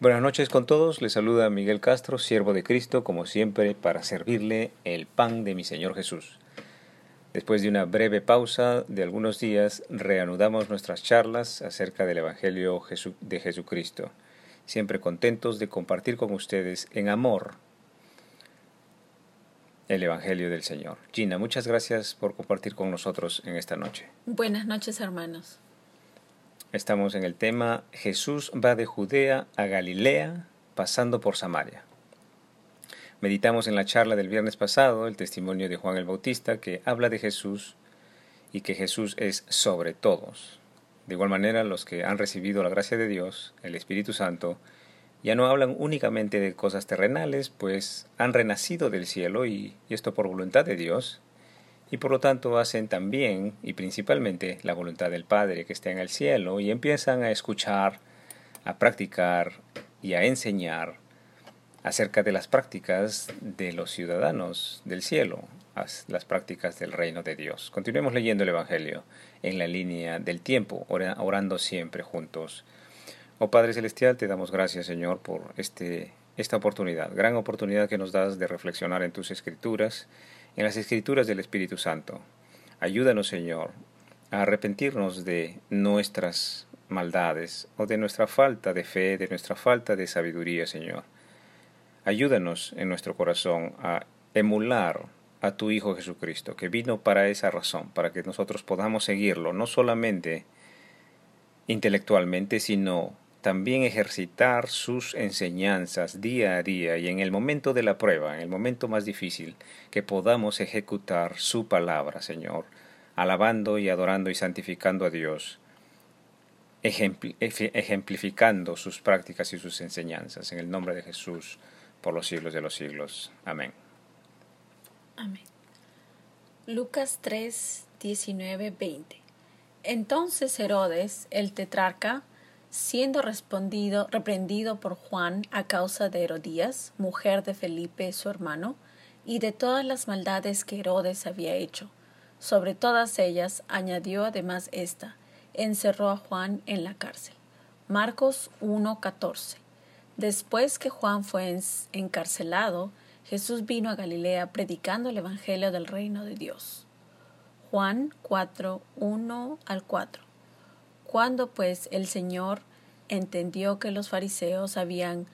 Buenas noches con todos, les saluda Miguel Castro, siervo de Cristo, como siempre, para servirle el pan de mi Señor Jesús. Después de una breve pausa de algunos días, reanudamos nuestras charlas acerca del Evangelio de Jesucristo, siempre contentos de compartir con ustedes en amor el Evangelio del Señor. Gina, muchas gracias por compartir con nosotros en esta noche. Buenas noches, hermanos. Estamos en el tema Jesús va de Judea a Galilea pasando por Samaria. Meditamos en la charla del viernes pasado el testimonio de Juan el Bautista que habla de Jesús y que Jesús es sobre todos. De igual manera, los que han recibido la gracia de Dios, el Espíritu Santo, ya no hablan únicamente de cosas terrenales, pues han renacido del cielo y, y esto por voluntad de Dios, y por lo tanto hacen también y principalmente la voluntad del Padre que está en el cielo y empiezan a escuchar, a practicar y a enseñar acerca de las prácticas de los ciudadanos del cielo, las prácticas del reino de Dios. Continuemos leyendo el Evangelio en la línea del tiempo, orando siempre juntos. Oh Padre Celestial, te damos gracias Señor por este, esta oportunidad, gran oportunidad que nos das de reflexionar en tus escrituras en las escrituras del Espíritu Santo. Ayúdanos, Señor, a arrepentirnos de nuestras maldades o de nuestra falta de fe, de nuestra falta de sabiduría, Señor. Ayúdanos en nuestro corazón a emular a tu Hijo Jesucristo, que vino para esa razón, para que nosotros podamos seguirlo, no solamente intelectualmente, sino también ejercitar sus enseñanzas día a día y en el momento de la prueba, en el momento más difícil, que podamos ejecutar su palabra, Señor, alabando y adorando y santificando a Dios, ejemplificando sus prácticas y sus enseñanzas. En el nombre de Jesús, por los siglos de los siglos. Amén. Amén. Lucas 3, 19, 20. Entonces Herodes, el tetrarca, siendo respondido, reprendido por Juan a causa de Herodías, mujer de Felipe su hermano, y de todas las maldades que Herodes había hecho. Sobre todas ellas añadió además esta, encerró a Juan en la cárcel. Marcos 1:14. Después que Juan fue encarcelado, Jesús vino a Galilea predicando el Evangelio del reino de Dios. Juan 4, al 4. Cuando pues el Señor entendió que los fariseos habían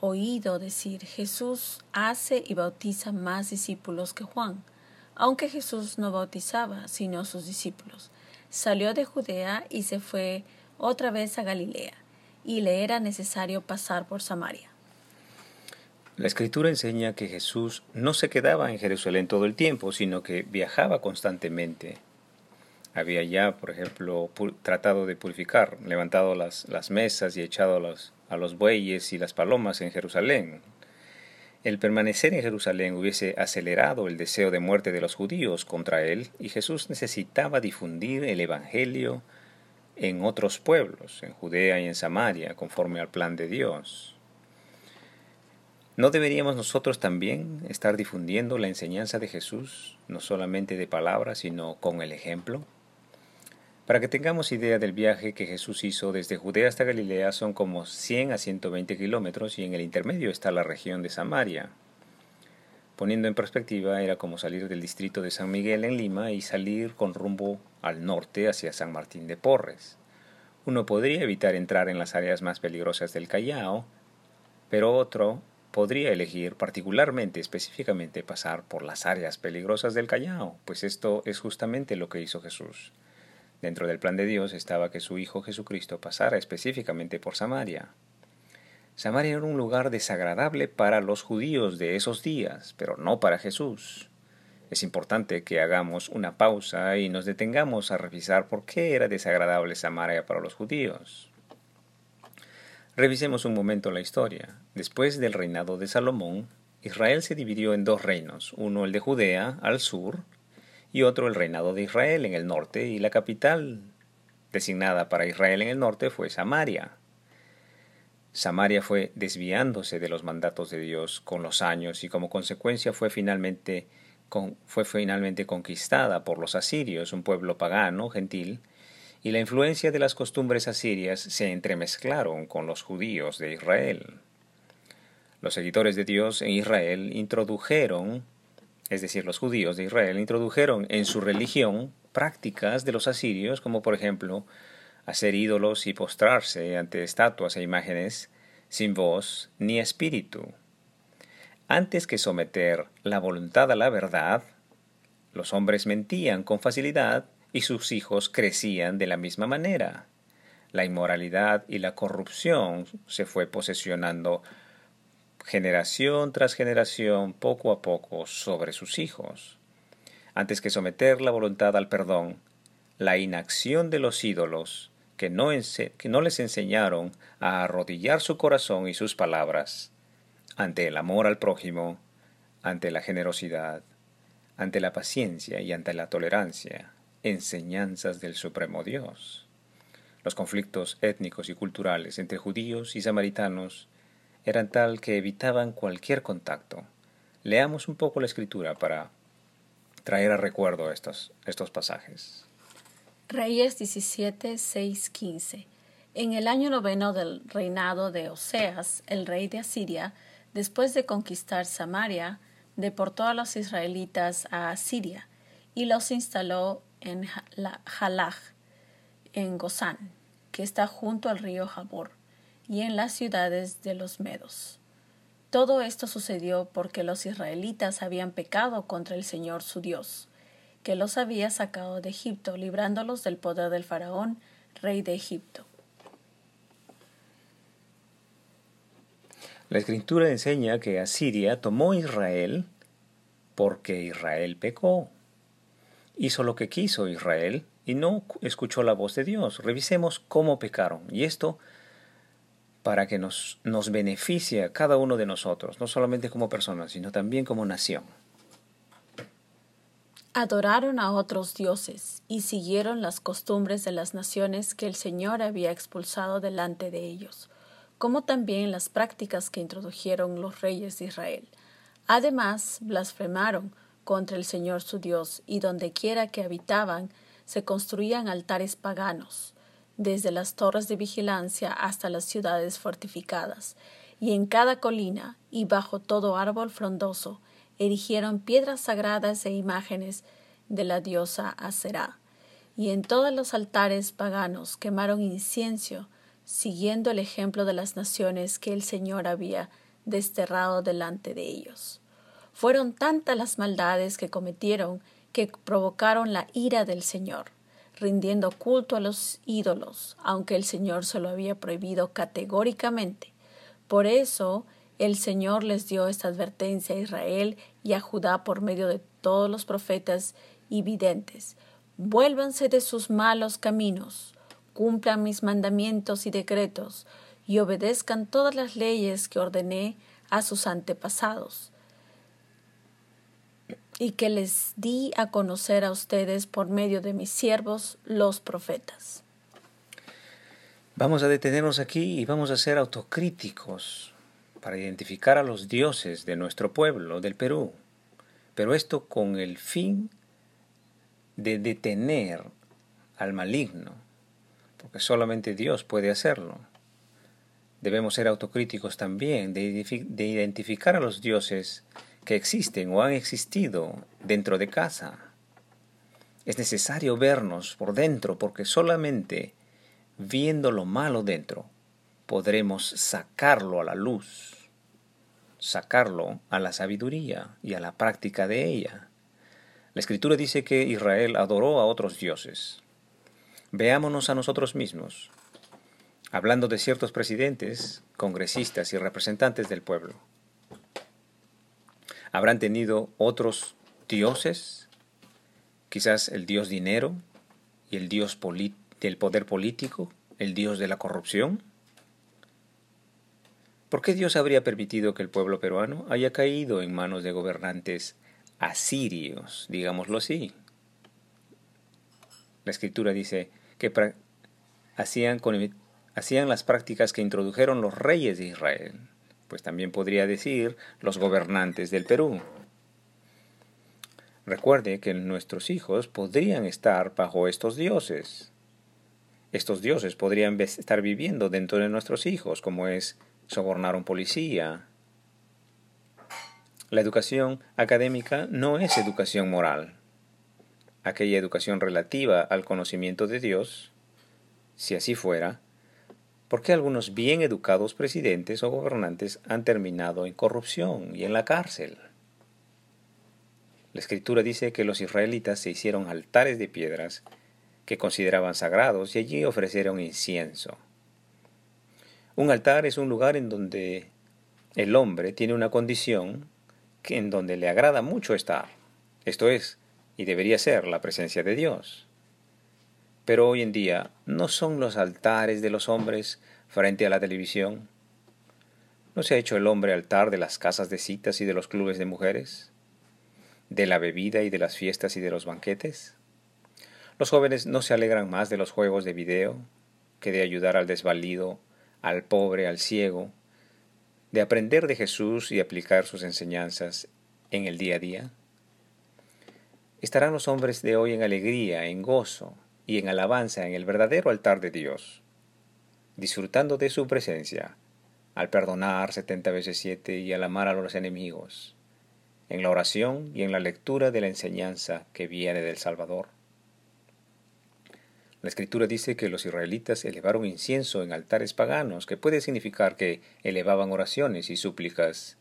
oído decir Jesús hace y bautiza más discípulos que Juan, aunque Jesús no bautizaba sino sus discípulos, salió de Judea y se fue otra vez a Galilea, y le era necesario pasar por Samaria. La escritura enseña que Jesús no se quedaba en Jerusalén todo el tiempo, sino que viajaba constantemente había ya, por ejemplo, tratado de purificar, levantado las, mesas y echado a los bueyes y las palomas en Jerusalén. El permanecer en Jerusalén hubiese acelerado el deseo de muerte de los judíos contra él, y Jesús necesitaba difundir el Evangelio en otros pueblos, en Judea y en Samaria, conforme al plan de Dios. ¿No deberíamos nosotros también estar difundiendo la enseñanza de Jesús, no solamente de palabras, sino con el ejemplo? Para que tengamos idea del viaje que Jesús hizo desde Judea hasta Galilea son como 100 a 120 kilómetros y en el intermedio está la región de Samaria. Poniendo en perspectiva, era como salir del distrito de San Miguel en Lima y salir con rumbo al norte hacia San Martín de Porres. Uno podría evitar entrar en las áreas más peligrosas del Callao, pero otro podría elegir particularmente, específicamente, pasar por las áreas peligrosas del Callao, pues esto es justamente lo que hizo Jesús. Dentro del plan de Dios estaba que su Hijo Jesucristo pasara específicamente por Samaria. Samaria era un lugar desagradable para los judíos de esos días, pero no para Jesús. Es importante que hagamos una pausa y nos detengamos a revisar por qué era desagradable Samaria para los judíos. Revisemos un momento la historia. Después del reinado de Salomón, Israel se dividió en dos reinos, uno el de Judea al sur y otro el reinado de Israel en el norte, y la capital designada para Israel en el norte fue Samaria. Samaria fue desviándose de los mandatos de Dios con los años y como consecuencia fue finalmente, fue finalmente conquistada por los asirios, un pueblo pagano, gentil, y la influencia de las costumbres asirias se entremezclaron con los judíos de Israel. Los seguidores de Dios en Israel introdujeron, es decir, los judíos de Israel introdujeron en su religión prácticas de los asirios, como por ejemplo hacer ídolos y postrarse ante estatuas e imágenes sin voz ni espíritu. Antes que someter la voluntad a la verdad, los hombres mentían con facilidad y sus hijos crecían de la misma manera. La inmoralidad y la corrupción se fue posesionando generación tras generación, poco a poco, sobre sus hijos. Antes que someter la voluntad al perdón, la inacción de los ídolos, que no, que no les enseñaron a arrodillar su corazón y sus palabras, ante el amor al prójimo, ante la generosidad, ante la paciencia y ante la tolerancia, enseñanzas del Supremo Dios. Los conflictos étnicos y culturales entre judíos y samaritanos eran tal que evitaban cualquier contacto. Leamos un poco la escritura para traer a recuerdo estos, estos pasajes. Reyes 17, 6, 15. En el año noveno del reinado de Oseas, el rey de Asiria, después de conquistar Samaria, deportó a los israelitas a Asiria y los instaló en Jalaj, en Gozán, que está junto al río Jabor, y en las ciudades de los Medos. Todo esto sucedió porque los israelitas habían pecado contra el Señor su Dios, que los había sacado de Egipto, librándolos del poder del faraón, rey de Egipto. La escritura enseña que Asiria tomó Israel porque Israel pecó hizo lo que quiso Israel y no escuchó la voz de Dios. Revisemos cómo pecaron. Y esto para que nos, nos beneficie cada uno de nosotros, no solamente como personas, sino también como nación. Adoraron a otros dioses y siguieron las costumbres de las naciones que el Señor había expulsado delante de ellos, como también las prácticas que introdujeron los reyes de Israel. Además, blasfemaron contra el Señor su Dios, y donde quiera que habitaban se construían altares paganos, desde las torres de vigilancia hasta las ciudades fortificadas, y en cada colina y bajo todo árbol frondoso erigieron piedras sagradas e imágenes de la diosa Aserá, y en todos los altares paganos quemaron incienso, siguiendo el ejemplo de las naciones que el Señor había desterrado delante de ellos. Fueron tantas las maldades que cometieron que provocaron la ira del Señor, rindiendo culto a los ídolos, aunque el Señor se lo había prohibido categóricamente. Por eso el Señor les dio esta advertencia a Israel y a Judá por medio de todos los profetas y videntes. Vuélvanse de sus malos caminos, cumplan mis mandamientos y decretos, y obedezcan todas las leyes que ordené a sus antepasados y que les di a conocer a ustedes por medio de mis siervos, los profetas. Vamos a detenernos aquí y vamos a ser autocríticos para identificar a los dioses de nuestro pueblo, del Perú, pero esto con el fin de detener al maligno, porque solamente Dios puede hacerlo. Debemos ser autocríticos también de, identificar a los dioses que existen o han existido dentro de casa. Es necesario vernos por dentro porque solamente viendo lo malo dentro podremos sacarlo a la luz, sacarlo a la sabiduría y a la práctica de ella. La escritura dice que Israel adoró a otros dioses. Veámonos a nosotros mismos, hablando de ciertos presidentes, congresistas y representantes del pueblo. ¿Habrán tenido otros dioses? Quizás el dios dinero y el dios del poder político, el dios de la corrupción. ¿Por qué Dios habría permitido que el pueblo peruano haya caído en manos de gobernantes asirios, digámoslo así? La escritura dice que hacían, hacían las prácticas que introdujeron los reyes de Israel pues también podría decir los gobernantes del Perú. Recuerde que nuestros hijos podrían estar bajo estos dioses. estos dioses podrían estar viviendo dentro de nuestros hijos, como es sobornar a un policía. La educación académica no es educación moral. Aquella educación relativa al conocimiento de Dios, si así fuera, ¿por qué algunos bien educados presidentes o gobernantes han terminado en corrupción y en la cárcel? La escritura dice que los israelitas se hicieron altares de piedras que consideraban sagrados y allí ofrecieron incienso. Un altar es un lugar en donde el hombre tiene una condición que en donde le agrada mucho estar. Esto es, y debería ser, la presencia de Dios. Pero hoy en día, ¿no son los altares de los hombres frente a la televisión? ¿No se ha hecho el hombre altar de las casas de citas y de los clubes de mujeres? ¿De la bebida y de las fiestas y de los banquetes? Los jóvenes no se alegran más de los juegos de video que de ayudar al desvalido al pobre, al ciego, de aprender de Jesús y aplicar sus enseñanzas en el día a día? Estarán los hombres de hoy en alegría, en gozo y en alabanza en el verdadero altar de Dios, disfrutando de su presencia, al perdonar setenta veces siete y al amar a los enemigos, en la oración y en la lectura de la enseñanza que viene del Salvador. La escritura dice que los israelitas elevaron incienso en altares paganos, que puede significar que elevaban oraciones y súplicas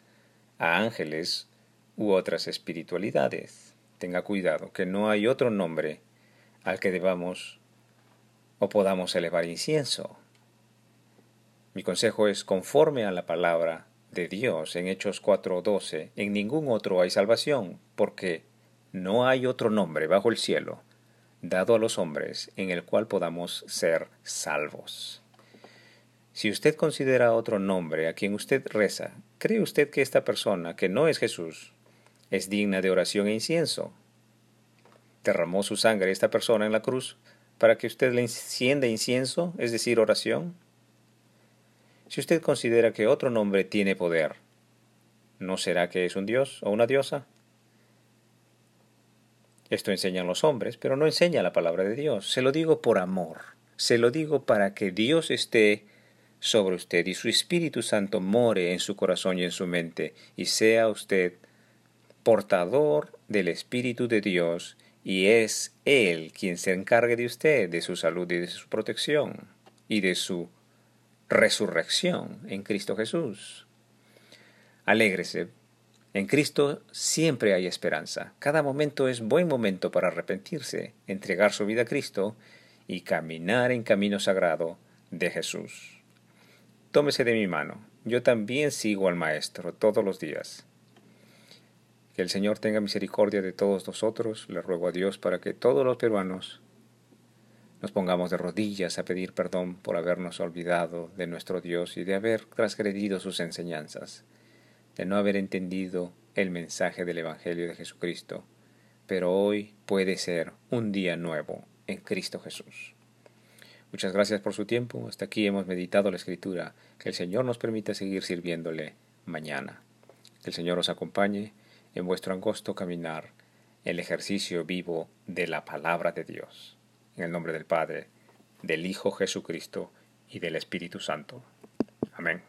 a ángeles u otras espiritualidades. Tenga cuidado, que no hay otro nombre al que debamos o podamos elevar incienso. Mi consejo es conforme a la palabra de Dios en Hechos 4:12. En ningún otro hay salvación, porque no hay otro nombre bajo el cielo dado a los hombres en el cual podamos ser salvos. Si usted considera otro nombre a quien usted reza, ¿cree usted que esta persona, que no es Jesús, es digna de oración e incienso? ¿Derramó su sangre esta persona en la cruz para que usted le encienda incienso, es decir, oración? Si usted considera que otro nombre tiene poder, ¿no será que es un dios o una diosa? Esto enseñan los hombres, pero no enseña la palabra de Dios. Se lo digo por amor. Se lo digo para que Dios esté sobre usted y su Espíritu Santo more en su corazón y en su mente y sea usted portador del Espíritu de Dios y es Él quien se encargue de usted, de su salud y de su protección y de su resurrección en Cristo Jesús. Alégrese en Cristo siempre hay esperanza. Cada momento es buen momento para arrepentirse, entregar su vida a Cristo y caminar en camino sagrado de Jesús. Tómese de mi mano. Yo también sigo al Maestro todos los días. Que el Señor tenga misericordia de todos nosotros. Le ruego a Dios para que todos los peruanos nos pongamos de rodillas a pedir perdón por habernos olvidado de nuestro Dios y de haber transgredido sus enseñanzas de no haber entendido el mensaje del Evangelio de Jesucristo, pero hoy puede ser un día nuevo en Cristo Jesús. Muchas gracias por su tiempo. Hasta aquí hemos meditado la Escritura. Que el Señor nos permita seguir sirviéndole mañana. Que el Señor os acompañe en vuestro angosto caminar, el ejercicio vivo de la palabra de Dios. En el nombre del Padre, del Hijo Jesucristo y del Espíritu Santo. Amén.